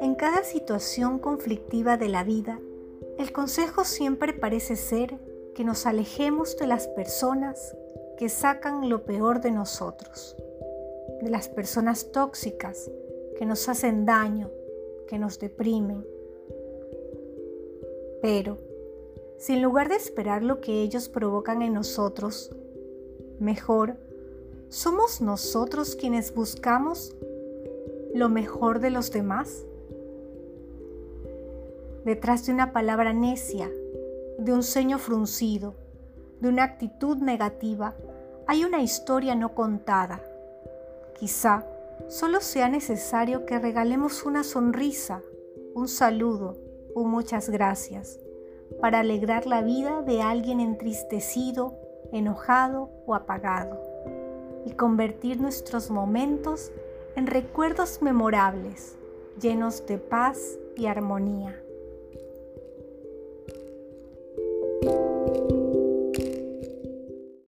En cada situación conflictiva de la vida, el consejo siempre parece ser que nos alejemos de las personas que sacan lo peor de nosotros, de las personas tóxicas que nos hacen daño, que nos deprimen. Pero, si en lugar de esperar lo que ellos provocan en nosotros, mejor somos nosotros quienes buscamos lo mejor de los demás. Detrás de una palabra necia, de un ceño fruncido, de una actitud negativa, hay una historia no contada. Quizá solo sea necesario que regalemos una sonrisa, un saludo o muchas gracias para alegrar la vida de alguien entristecido, enojado o apagado y convertir nuestros momentos en recuerdos memorables, llenos de paz y armonía.